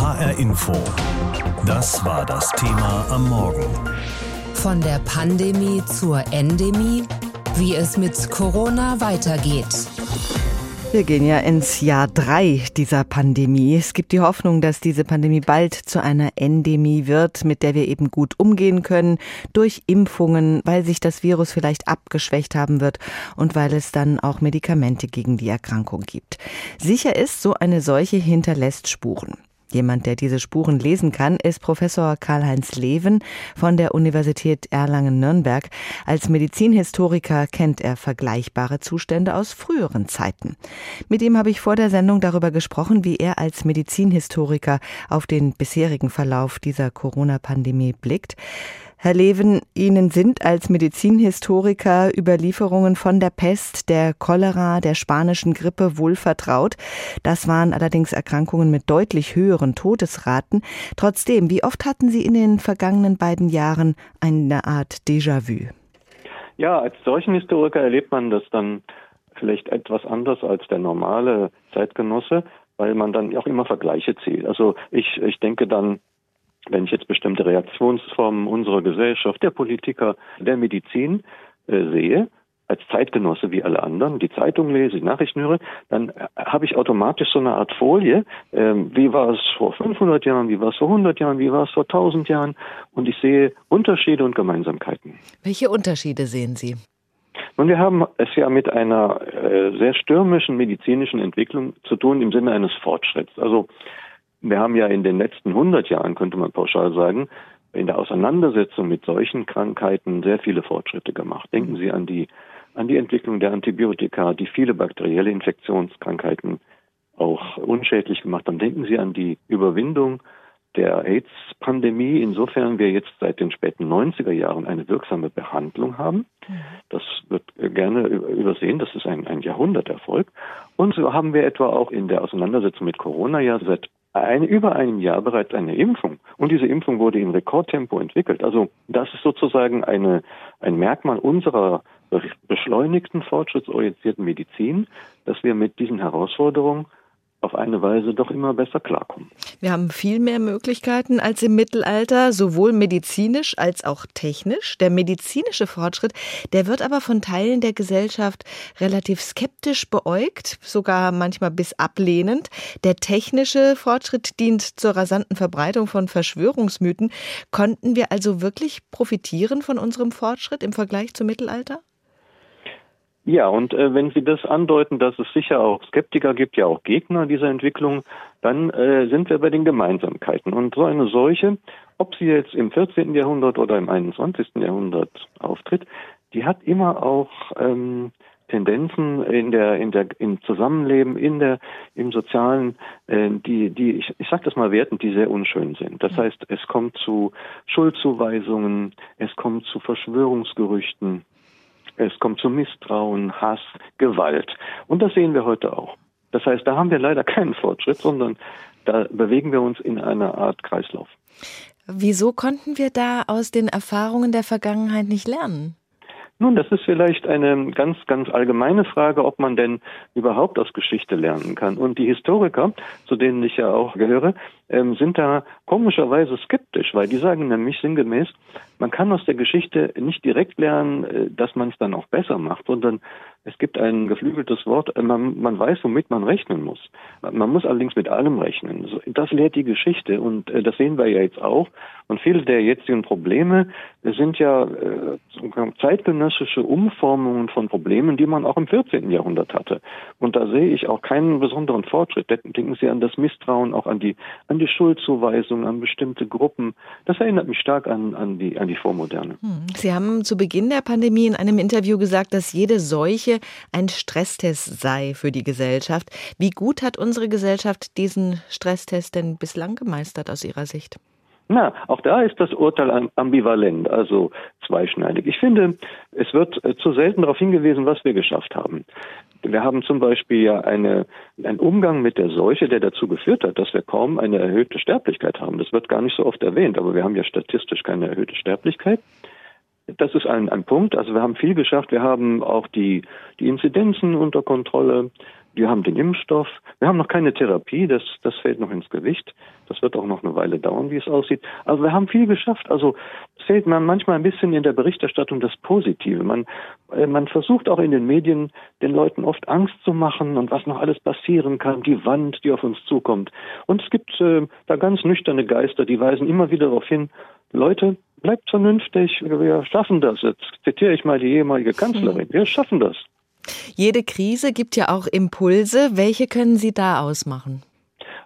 HR Info. Das war das Thema am Morgen. Von der Pandemie zur Endemie, wie es mit Corona weitergeht. Wir gehen ja ins Jahr drei dieser Pandemie. Es gibt die Hoffnung, dass diese Pandemie bald zu einer Endemie wird, mit der wir eben gut umgehen können, durch Impfungen, weil sich das Virus vielleicht abgeschwächt haben wird und weil es dann auch Medikamente gegen die Erkrankung gibt. Sicher ist, so eine Seuche hinterlässt Spuren. Jemand, der diese Spuren lesen kann, ist Professor Karl-Heinz Leven von der Universität Erlangen-Nürnberg. Als Medizinhistoriker kennt er vergleichbare Zustände aus früheren Zeiten. Mit ihm habe ich vor der Sendung darüber gesprochen, wie er als Medizinhistoriker auf den bisherigen Verlauf dieser Corona-Pandemie blickt. Herr Leven, Ihnen sind als Medizinhistoriker Überlieferungen von der Pest, der Cholera, der spanischen Grippe wohl vertraut. Das waren allerdings Erkrankungen mit deutlich höheren Todesraten. Trotzdem, wie oft hatten Sie in den vergangenen beiden Jahren eine Art Déjà-vu? Ja, als solchen Historiker erlebt man das dann vielleicht etwas anders als der normale Zeitgenosse, weil man dann auch immer Vergleiche zählt. Also ich, ich denke dann wenn ich jetzt bestimmte Reaktionsformen unserer Gesellschaft, der Politiker, der Medizin äh, sehe, als Zeitgenosse wie alle anderen, die Zeitung lese, die Nachrichten höre, dann äh, habe ich automatisch so eine Art Folie. Ähm, wie war es vor 500 Jahren, wie war es vor 100 Jahren, wie war es vor 1000 Jahren? Und ich sehe Unterschiede und Gemeinsamkeiten. Welche Unterschiede sehen Sie? Nun, wir haben es ja mit einer äh, sehr stürmischen medizinischen Entwicklung zu tun im Sinne eines Fortschritts. Also wir haben ja in den letzten 100 Jahren, könnte man pauschal sagen, in der Auseinandersetzung mit solchen Krankheiten sehr viele Fortschritte gemacht. Denken Sie an die, an die Entwicklung der Antibiotika, die viele bakterielle Infektionskrankheiten auch unschädlich gemacht haben. Denken Sie an die Überwindung der AIDS-Pandemie, insofern wir jetzt seit den späten 90er Jahren eine wirksame Behandlung haben. Das wird gerne übersehen, das ist ein, ein Jahrhunderterfolg. Und so haben wir etwa auch in der Auseinandersetzung mit Corona ja seit ein, über einem Jahr bereits eine Impfung. Und diese Impfung wurde in Rekordtempo entwickelt. Also das ist sozusagen eine, ein Merkmal unserer beschleunigten, fortschrittsorientierten Medizin, dass wir mit diesen Herausforderungen auf eine Weise doch immer besser klarkommen. Wir haben viel mehr Möglichkeiten als im Mittelalter, sowohl medizinisch als auch technisch. Der medizinische Fortschritt, der wird aber von Teilen der Gesellschaft relativ skeptisch beäugt, sogar manchmal bis ablehnend. Der technische Fortschritt dient zur rasanten Verbreitung von Verschwörungsmythen. Konnten wir also wirklich profitieren von unserem Fortschritt im Vergleich zum Mittelalter? Ja, und äh, wenn Sie das andeuten, dass es sicher auch Skeptiker gibt, ja auch Gegner dieser Entwicklung, dann äh, sind wir bei den Gemeinsamkeiten. Und so eine Seuche, ob sie jetzt im 14. Jahrhundert oder im 21. Jahrhundert auftritt, die hat immer auch ähm, Tendenzen in der in der im Zusammenleben in der im sozialen äh, die die ich, ich sage das mal Werten die sehr unschön sind das heißt es kommt zu Schuldzuweisungen es kommt zu Verschwörungsgerüchten es kommt zu Misstrauen, Hass, Gewalt. Und das sehen wir heute auch. Das heißt, da haben wir leider keinen Fortschritt, sondern da bewegen wir uns in einer Art Kreislauf. Wieso konnten wir da aus den Erfahrungen der Vergangenheit nicht lernen? Nun, das ist vielleicht eine ganz, ganz allgemeine Frage, ob man denn überhaupt aus Geschichte lernen kann. Und die Historiker, zu denen ich ja auch gehöre, ähm, sind da komischerweise skeptisch, weil die sagen nämlich sinngemäß, man kann aus der Geschichte nicht direkt lernen, äh, dass man es dann auch besser macht, sondern es gibt ein geflügeltes Wort, äh, man, man weiß, womit man rechnen muss. Man muss allerdings mit allem rechnen. Das lehrt die Geschichte und äh, das sehen wir ja jetzt auch. Und viele der jetzigen Probleme sind ja äh, zeitgenössische Umformungen von Problemen, die man auch im 14. Jahrhundert hatte. Und da sehe ich auch keinen besonderen Fortschritt. Denken Sie an das Misstrauen, auch an die, an die Schuldzuweisung, an bestimmte Gruppen. Das erinnert mich stark an, an, die, an die Vormoderne. Sie haben zu Beginn der Pandemie in einem Interview gesagt, dass jede Seuche ein Stresstest sei für die Gesellschaft. Wie gut hat unsere Gesellschaft diesen Stresstest denn bislang gemeistert aus Ihrer Sicht? Na, auch da ist das Urteil ambivalent, also zweischneidig. Ich finde, es wird äh, zu selten darauf hingewiesen, was wir geschafft haben. Wir haben zum Beispiel ja eine, einen Umgang mit der Seuche, der dazu geführt hat, dass wir kaum eine erhöhte Sterblichkeit haben. Das wird gar nicht so oft erwähnt, aber wir haben ja statistisch keine erhöhte Sterblichkeit. Das ist ein, ein Punkt. Also wir haben viel geschafft. Wir haben auch die, die Inzidenzen unter Kontrolle. Wir haben den Impfstoff. Wir haben noch keine Therapie. Das, das fällt noch ins Gewicht. Das wird auch noch eine Weile dauern, wie es aussieht. Also wir haben viel geschafft. Also es fehlt man manchmal ein bisschen in der Berichterstattung das Positive. Man, äh, man versucht auch in den Medien den Leuten oft Angst zu machen und was noch alles passieren kann. Die Wand, die auf uns zukommt. Und es gibt äh, da ganz nüchterne Geister, die weisen immer wieder darauf hin, Leute, bleibt vernünftig, wir schaffen das. Jetzt zitiere ich mal die ehemalige Kanzlerin. Wir schaffen das. Jede Krise gibt ja auch Impulse. Welche können Sie da ausmachen?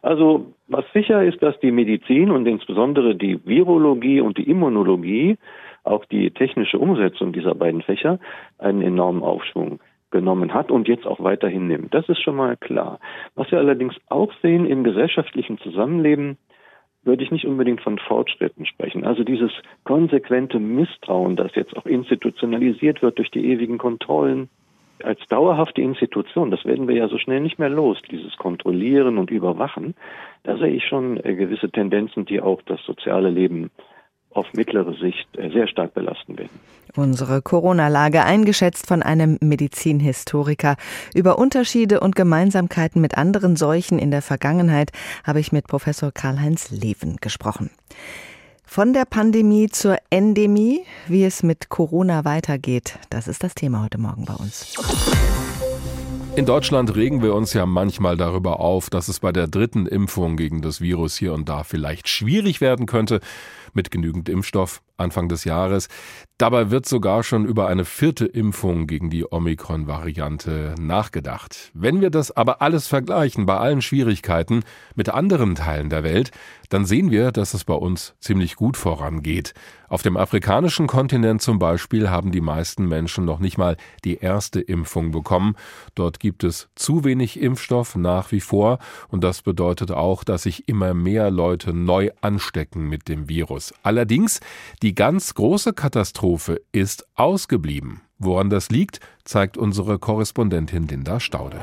Also was sicher ist, dass die Medizin und insbesondere die Virologie und die Immunologie, auch die technische Umsetzung dieser beiden Fächer, einen enormen Aufschwung genommen hat und jetzt auch weiterhin nimmt. Das ist schon mal klar. Was wir allerdings auch sehen im gesellschaftlichen Zusammenleben, würde ich nicht unbedingt von Fortschritten sprechen. Also dieses konsequente Misstrauen, das jetzt auch institutionalisiert wird durch die ewigen Kontrollen, als dauerhafte Institution, das werden wir ja so schnell nicht mehr los, dieses Kontrollieren und Überwachen, da sehe ich schon äh, gewisse Tendenzen, die auch das soziale Leben auf mittlere Sicht äh, sehr stark belasten werden. Unsere Corona-Lage eingeschätzt von einem Medizinhistoriker. Über Unterschiede und Gemeinsamkeiten mit anderen Seuchen in der Vergangenheit habe ich mit Professor Karl-Heinz Leven gesprochen. Von der Pandemie zur Endemie, wie es mit Corona weitergeht, das ist das Thema heute Morgen bei uns. In Deutschland regen wir uns ja manchmal darüber auf, dass es bei der dritten Impfung gegen das Virus hier und da vielleicht schwierig werden könnte mit genügend Impfstoff Anfang des Jahres. Dabei wird sogar schon über eine vierte Impfung gegen die Omikron-Variante nachgedacht. Wenn wir das aber alles vergleichen, bei allen Schwierigkeiten, mit anderen Teilen der Welt, dann sehen wir, dass es bei uns ziemlich gut vorangeht. Auf dem afrikanischen Kontinent zum Beispiel haben die meisten Menschen noch nicht mal die erste Impfung bekommen. Dort gibt es zu wenig Impfstoff nach wie vor und das bedeutet auch, dass sich immer mehr Leute neu anstecken mit dem Virus. Allerdings, die ganz große Katastrophe ist ausgeblieben. Woran das liegt, zeigt unsere Korrespondentin Linda Staude.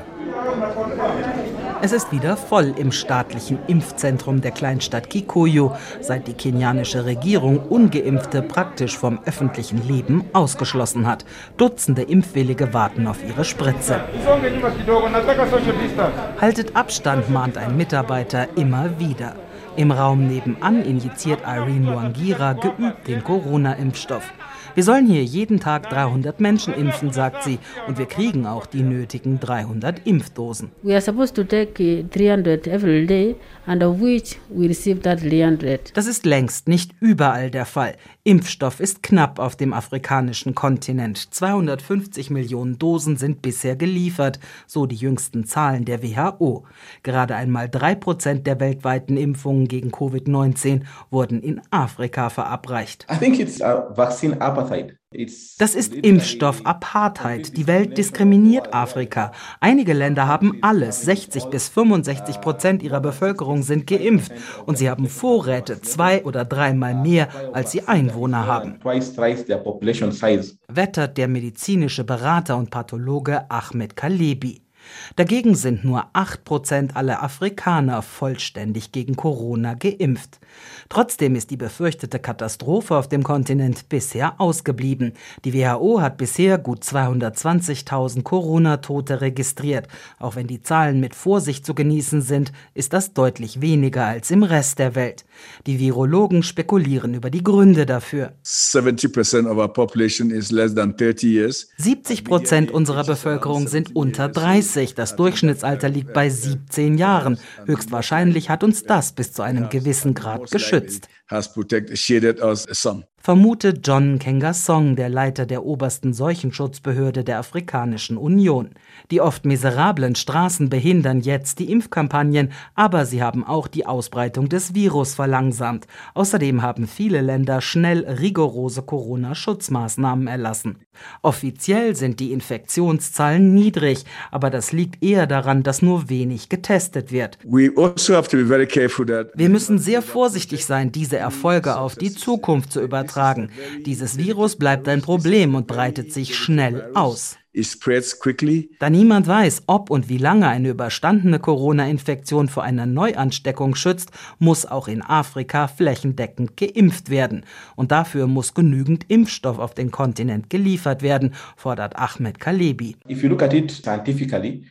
Es ist wieder voll im staatlichen Impfzentrum der Kleinstadt Kikuyu, seit die kenianische Regierung ungeimpfte praktisch vom öffentlichen Leben ausgeschlossen hat. Dutzende Impfwillige warten auf ihre Spritze. Haltet Abstand, mahnt ein Mitarbeiter immer wieder. Im Raum nebenan injiziert Irene Mwangira geübt den Corona-Impfstoff. Wir sollen hier jeden Tag 300 Menschen impfen, sagt sie, und wir kriegen auch die nötigen 300 Impfdosen. We are supposed to take 300 every day, and of which we receive that 300. Das ist längst nicht überall der Fall. Impfstoff ist knapp auf dem afrikanischen Kontinent. 250 Millionen Dosen sind bisher geliefert, so die jüngsten Zahlen der WHO. Gerade einmal drei Prozent der weltweiten Impfungen gegen Covid-19 wurden in Afrika verabreicht. I think it's a vaccine apartheid. Das ist Impfstoff-Apartheid. Die Welt diskriminiert Afrika. Einige Länder haben alles. 60 bis 65 Prozent ihrer Bevölkerung sind geimpft. Und sie haben Vorräte, zwei oder dreimal mehr, als sie Einwohner haben. Wettert der medizinische Berater und Pathologe Ahmed Kalebi. Dagegen sind nur 8% aller Afrikaner vollständig gegen Corona geimpft. Trotzdem ist die befürchtete Katastrophe auf dem Kontinent bisher ausgeblieben. Die WHO hat bisher gut 220.000 Corona-Tote registriert. Auch wenn die Zahlen mit Vorsicht zu genießen sind, ist das deutlich weniger als im Rest der Welt. Die Virologen spekulieren über die Gründe dafür. 70 Prozent unserer Bevölkerung sind unter 30. Das Durchschnittsalter liegt bei 17 Jahren. Höchstwahrscheinlich hat uns das bis zu einem gewissen Grad geschützt vermutet John Kengasong, der Leiter der obersten Seuchenschutzbehörde der Afrikanischen Union. Die oft miserablen Straßen behindern jetzt die Impfkampagnen, aber sie haben auch die Ausbreitung des Virus verlangsamt. Außerdem haben viele Länder schnell rigorose Corona-Schutzmaßnahmen erlassen. Offiziell sind die Infektionszahlen niedrig, aber das liegt eher daran, dass nur wenig getestet wird. Also Wir müssen sehr vorsichtig sein, diese Erfolge auf die Zukunft zu übertragen übertragen. Dieses Virus bleibt ein Problem und breitet sich schnell aus. Da niemand weiß, ob und wie lange eine überstandene Corona-Infektion vor einer Neuansteckung schützt, muss auch in Afrika flächendeckend geimpft werden. Und dafür muss genügend Impfstoff auf den Kontinent geliefert werden, fordert Ahmed Kalebi.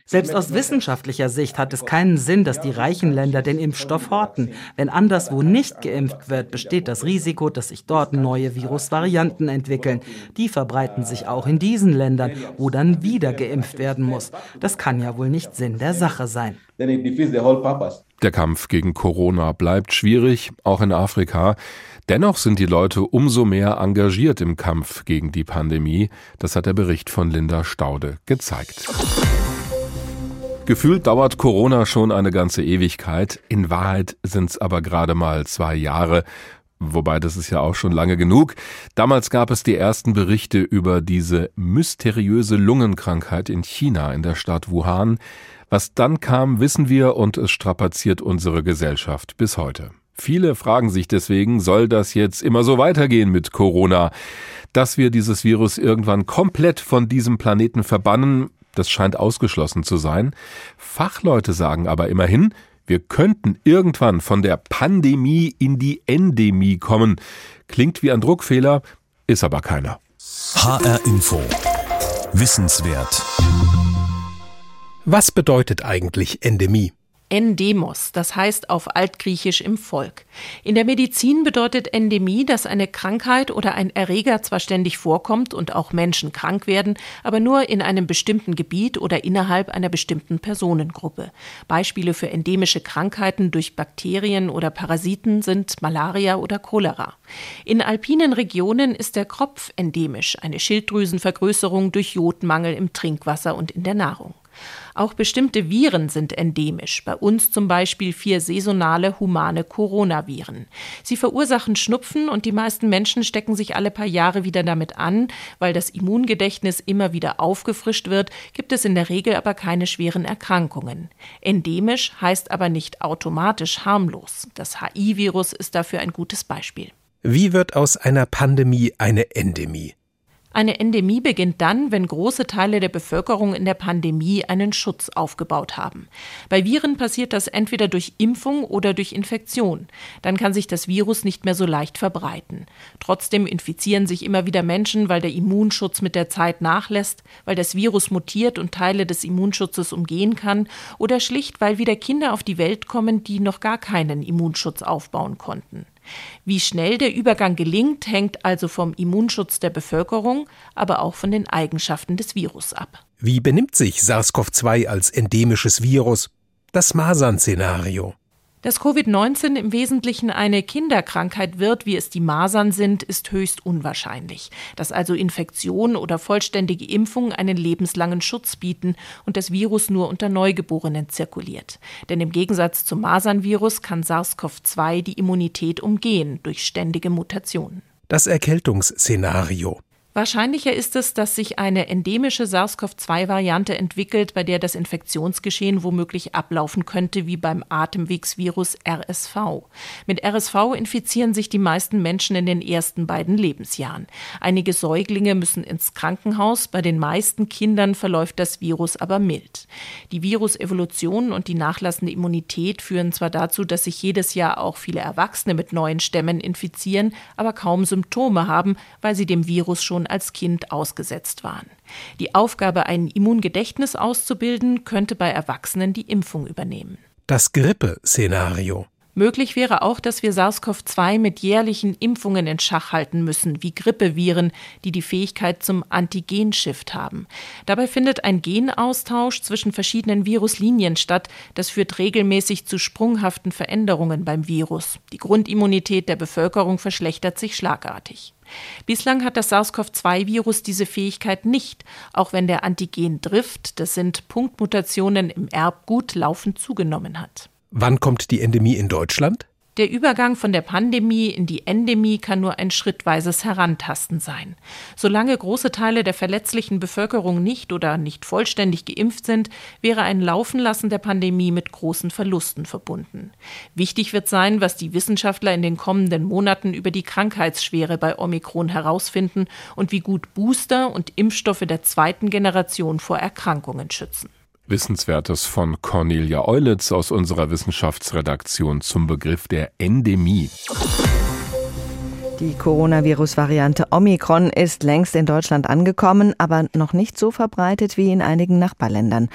Selbst aus wissenschaftlicher Sicht hat es keinen Sinn, dass die reichen Länder den Impfstoff horten. Wenn anderswo nicht geimpft wird, besteht das Risiko, dass sich dort neue Virusvarianten entwickeln. Die verbreiten sich auch in diesen Ländern, wo dann wieder geimpft werden muss. Das kann ja wohl nicht Sinn der Sache sein. Der Kampf gegen Corona bleibt schwierig, auch in Afrika. Dennoch sind die Leute umso mehr engagiert im Kampf gegen die Pandemie. Das hat der Bericht von Linda Staude gezeigt. Gefühlt dauert Corona schon eine ganze Ewigkeit. In Wahrheit sind es aber gerade mal zwei Jahre. Wobei das ist ja auch schon lange genug. Damals gab es die ersten Berichte über diese mysteriöse Lungenkrankheit in China, in der Stadt Wuhan. Was dann kam, wissen wir und es strapaziert unsere Gesellschaft bis heute. Viele fragen sich deswegen, soll das jetzt immer so weitergehen mit Corona? Dass wir dieses Virus irgendwann komplett von diesem Planeten verbannen, das scheint ausgeschlossen zu sein. Fachleute sagen aber immerhin, wir könnten irgendwann von der Pandemie in die Endemie kommen. Klingt wie ein Druckfehler, ist aber keiner. HR Info. Wissenswert. Was bedeutet eigentlich Endemie? Endemos, das heißt auf Altgriechisch im Volk. In der Medizin bedeutet Endemie, dass eine Krankheit oder ein Erreger zwar ständig vorkommt und auch Menschen krank werden, aber nur in einem bestimmten Gebiet oder innerhalb einer bestimmten Personengruppe. Beispiele für endemische Krankheiten durch Bakterien oder Parasiten sind Malaria oder Cholera. In alpinen Regionen ist der Kropf endemisch, eine Schilddrüsenvergrößerung durch Jodmangel im Trinkwasser und in der Nahrung. Auch bestimmte Viren sind endemisch, bei uns zum Beispiel vier saisonale humane Coronaviren. Sie verursachen Schnupfen und die meisten Menschen stecken sich alle paar Jahre wieder damit an. Weil das Immungedächtnis immer wieder aufgefrischt wird, gibt es in der Regel aber keine schweren Erkrankungen. Endemisch heißt aber nicht automatisch harmlos. Das HI-Virus ist dafür ein gutes Beispiel. Wie wird aus einer Pandemie eine Endemie? Eine Endemie beginnt dann, wenn große Teile der Bevölkerung in der Pandemie einen Schutz aufgebaut haben. Bei Viren passiert das entweder durch Impfung oder durch Infektion. Dann kann sich das Virus nicht mehr so leicht verbreiten. Trotzdem infizieren sich immer wieder Menschen, weil der Immunschutz mit der Zeit nachlässt, weil das Virus mutiert und Teile des Immunschutzes umgehen kann oder schlicht, weil wieder Kinder auf die Welt kommen, die noch gar keinen Immunschutz aufbauen konnten. Wie schnell der Übergang gelingt, hängt also vom Immunschutz der Bevölkerung, aber auch von den Eigenschaften des Virus ab. Wie benimmt sich SARS-CoV-2 als endemisches Virus? Das Masern-Szenario. Dass Covid-19 im Wesentlichen eine Kinderkrankheit wird, wie es die Masern sind, ist höchst unwahrscheinlich. Dass also Infektion oder vollständige Impfung einen lebenslangen Schutz bieten und das Virus nur unter Neugeborenen zirkuliert. Denn im Gegensatz zum Masernvirus kann SARS-CoV-2 die Immunität umgehen durch ständige Mutationen. Das Erkältungsszenario. Wahrscheinlicher ist es, dass sich eine endemische SARS-CoV-2-Variante entwickelt, bei der das Infektionsgeschehen womöglich ablaufen könnte wie beim Atemwegsvirus RSV. Mit RSV infizieren sich die meisten Menschen in den ersten beiden Lebensjahren. Einige Säuglinge müssen ins Krankenhaus, bei den meisten Kindern verläuft das Virus aber mild. Die Virusevolution und die nachlassende Immunität führen zwar dazu, dass sich jedes Jahr auch viele Erwachsene mit neuen Stämmen infizieren, aber kaum Symptome haben, weil sie dem Virus schon als Kind ausgesetzt waren. Die Aufgabe, ein Immungedächtnis auszubilden, könnte bei Erwachsenen die Impfung übernehmen. Das Grippe-Szenario. Möglich wäre auch, dass wir SARS-CoV-2 mit jährlichen Impfungen in Schach halten müssen, wie Grippeviren, die die Fähigkeit zum Antigenshift haben. Dabei findet ein Genaustausch zwischen verschiedenen Viruslinien statt. Das führt regelmäßig zu sprunghaften Veränderungen beim Virus. Die Grundimmunität der Bevölkerung verschlechtert sich schlagartig. Bislang hat das SARS-CoV-2-Virus diese Fähigkeit nicht, auch wenn der Antigen-Drift, das sind Punktmutationen im Erbgut, laufend zugenommen hat. Wann kommt die Endemie in Deutschland? Der Übergang von der Pandemie in die Endemie kann nur ein schrittweises Herantasten sein. Solange große Teile der verletzlichen Bevölkerung nicht oder nicht vollständig geimpft sind, wäre ein Laufenlassen der Pandemie mit großen Verlusten verbunden. Wichtig wird sein, was die Wissenschaftler in den kommenden Monaten über die Krankheitsschwere bei Omikron herausfinden und wie gut Booster und Impfstoffe der zweiten Generation vor Erkrankungen schützen. Wissenswertes von Cornelia Eulitz aus unserer Wissenschaftsredaktion zum Begriff der Endemie. Die Coronavirus-Variante Omikron ist längst in Deutschland angekommen, aber noch nicht so verbreitet wie in einigen Nachbarländern.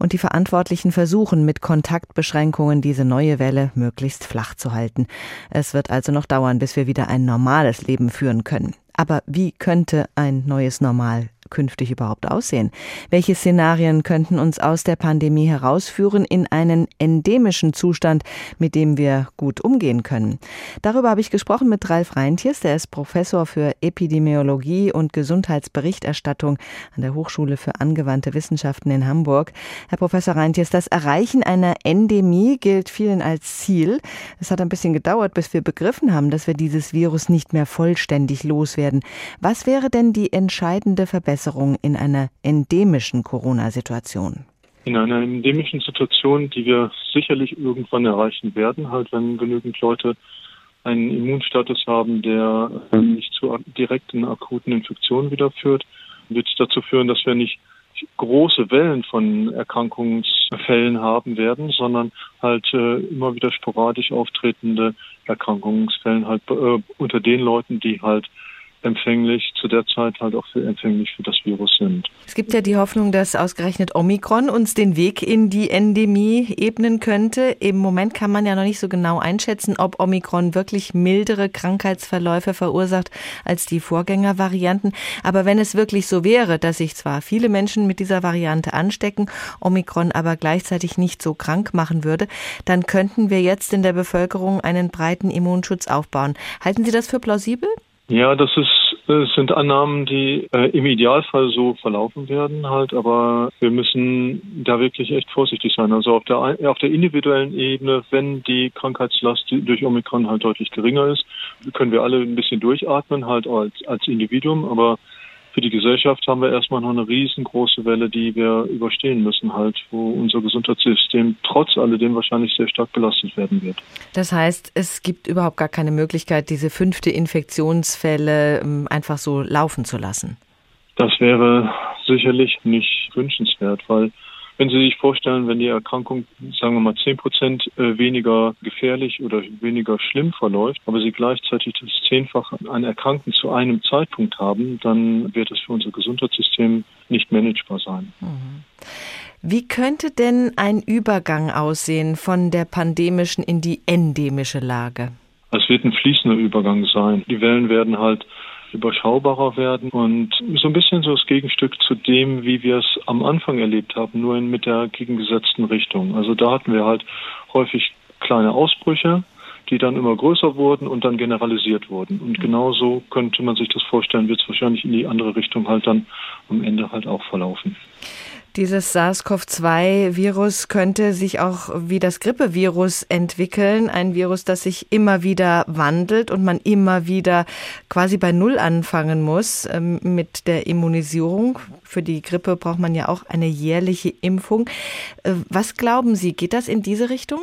Und die Verantwortlichen versuchen mit Kontaktbeschränkungen diese neue Welle möglichst flach zu halten. Es wird also noch dauern, bis wir wieder ein normales Leben führen können. Aber wie könnte ein neues Normal künftig überhaupt aussehen? Welche Szenarien könnten uns aus der Pandemie herausführen in einen endemischen Zustand, mit dem wir gut umgehen können? Darüber habe ich gesprochen mit Ralf Reintjes, der ist Professor für Epidemiologie und Gesundheitsberichterstattung an der Hochschule für angewandte Wissenschaften in Hamburg. Herr Professor Reintjes, das Erreichen einer Endemie gilt vielen als Ziel. Es hat ein bisschen gedauert, bis wir begriffen haben, dass wir dieses Virus nicht mehr vollständig loswerden. Was wäre denn die entscheidende Verbesserung? Verbesserung in einer endemischen Corona-Situation? In einer endemischen Situation, die wir sicherlich irgendwann erreichen werden, halt wenn genügend Leute einen Immunstatus haben, der nicht zu direkten akuten Infektionen wieder führt, wird es dazu führen, dass wir nicht große Wellen von Erkrankungsfällen haben werden, sondern halt äh, immer wieder sporadisch auftretende Erkrankungsfällen halt äh, unter den Leuten, die halt empfänglich, zu der Zeit halt auch für empfänglich für das Virus sind. Es gibt ja die Hoffnung, dass ausgerechnet Omikron uns den Weg in die Endemie ebnen könnte. Im Moment kann man ja noch nicht so genau einschätzen, ob Omikron wirklich mildere Krankheitsverläufe verursacht als die Vorgängervarianten. Aber wenn es wirklich so wäre, dass sich zwar viele Menschen mit dieser Variante anstecken, Omikron aber gleichzeitig nicht so krank machen würde, dann könnten wir jetzt in der Bevölkerung einen breiten Immunschutz aufbauen. Halten Sie das für plausibel? Ja, das ist, das sind Annahmen, die äh, im Idealfall so verlaufen werden halt, aber wir müssen da wirklich echt vorsichtig sein. Also auf der auf der individuellen Ebene, wenn die Krankheitslast durch Omikron halt deutlich geringer ist, können wir alle ein bisschen durchatmen halt als als Individuum, aber für die Gesellschaft haben wir erstmal noch eine riesengroße Welle, die wir überstehen müssen, halt, wo unser Gesundheitssystem trotz alledem wahrscheinlich sehr stark belastet werden wird. Das heißt, es gibt überhaupt gar keine Möglichkeit, diese fünfte Infektionsfälle ähm, einfach so laufen zu lassen. Das wäre sicherlich nicht wünschenswert, weil wenn Sie sich vorstellen, wenn die Erkrankung, sagen wir mal, zehn Prozent äh, weniger gefährlich oder weniger schlimm verläuft, aber Sie gleichzeitig das Zehnfache an Erkrankten zu einem Zeitpunkt haben, dann wird es für unser Gesundheitssystem nicht managebar sein. Mhm. Wie könnte denn ein Übergang aussehen von der pandemischen in die endemische Lage? Es wird ein fließender Übergang sein. Die Wellen werden halt überschaubarer werden und so ein bisschen so das Gegenstück zu dem, wie wir es am Anfang erlebt haben, nur in, mit der gegengesetzten Richtung. Also da hatten wir halt häufig kleine Ausbrüche, die dann immer größer wurden und dann generalisiert wurden. Und genauso könnte man sich das vorstellen, wird es wahrscheinlich in die andere Richtung halt dann am Ende halt auch verlaufen. Dieses SARS-CoV-2-Virus könnte sich auch wie das Grippevirus entwickeln. Ein Virus, das sich immer wieder wandelt und man immer wieder quasi bei Null anfangen muss ähm, mit der Immunisierung. Für die Grippe braucht man ja auch eine jährliche Impfung. Äh, was glauben Sie, geht das in diese Richtung?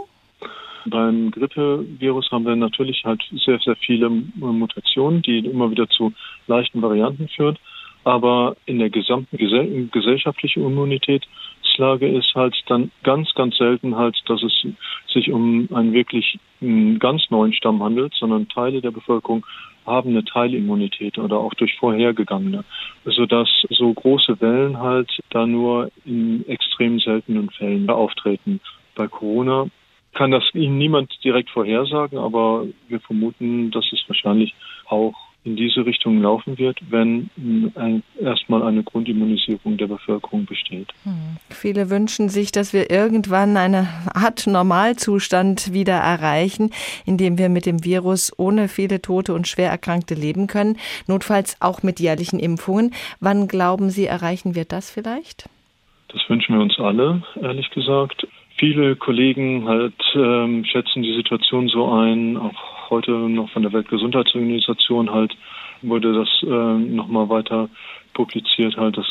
Beim Grippevirus haben wir natürlich halt sehr, sehr viele Mutationen, die immer wieder zu leichten Varianten führen. Aber in der gesamten gesell gesellschaftlichen Immunitätslage ist halt dann ganz, ganz selten halt, dass es sich um einen wirklich einen ganz neuen Stamm handelt, sondern Teile der Bevölkerung haben eine Teilimmunität oder auch durch vorhergegangene, sodass so große Wellen halt da nur in extrem seltenen Fällen auftreten. Bei Corona kann das Ihnen niemand direkt vorhersagen, aber wir vermuten, dass es wahrscheinlich auch in diese Richtung laufen wird, wenn ein, erstmal eine Grundimmunisierung der Bevölkerung besteht. Hm. Viele wünschen sich, dass wir irgendwann eine Art Normalzustand wieder erreichen, in dem wir mit dem Virus ohne viele Tote und schwer Erkrankte leben können, notfalls auch mit jährlichen Impfungen. Wann glauben Sie, erreichen wir das vielleicht? Das wünschen wir uns alle, ehrlich gesagt. Viele Kollegen halt ähm, schätzen die Situation so ein, heute noch von der Weltgesundheitsorganisation halt wurde das äh, nochmal weiter publiziert, halt, dass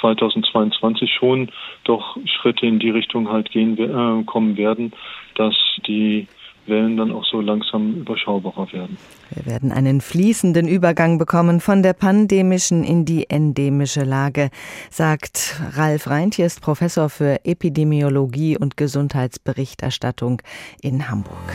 2022 schon doch Schritte in die Richtung halt gehen äh, kommen werden, dass die Wellen dann auch so langsam überschaubarer werden. Wir werden einen fließenden Übergang bekommen von der pandemischen in die endemische Lage, sagt Ralf Reintje, ist Professor für Epidemiologie und Gesundheitsberichterstattung in Hamburg.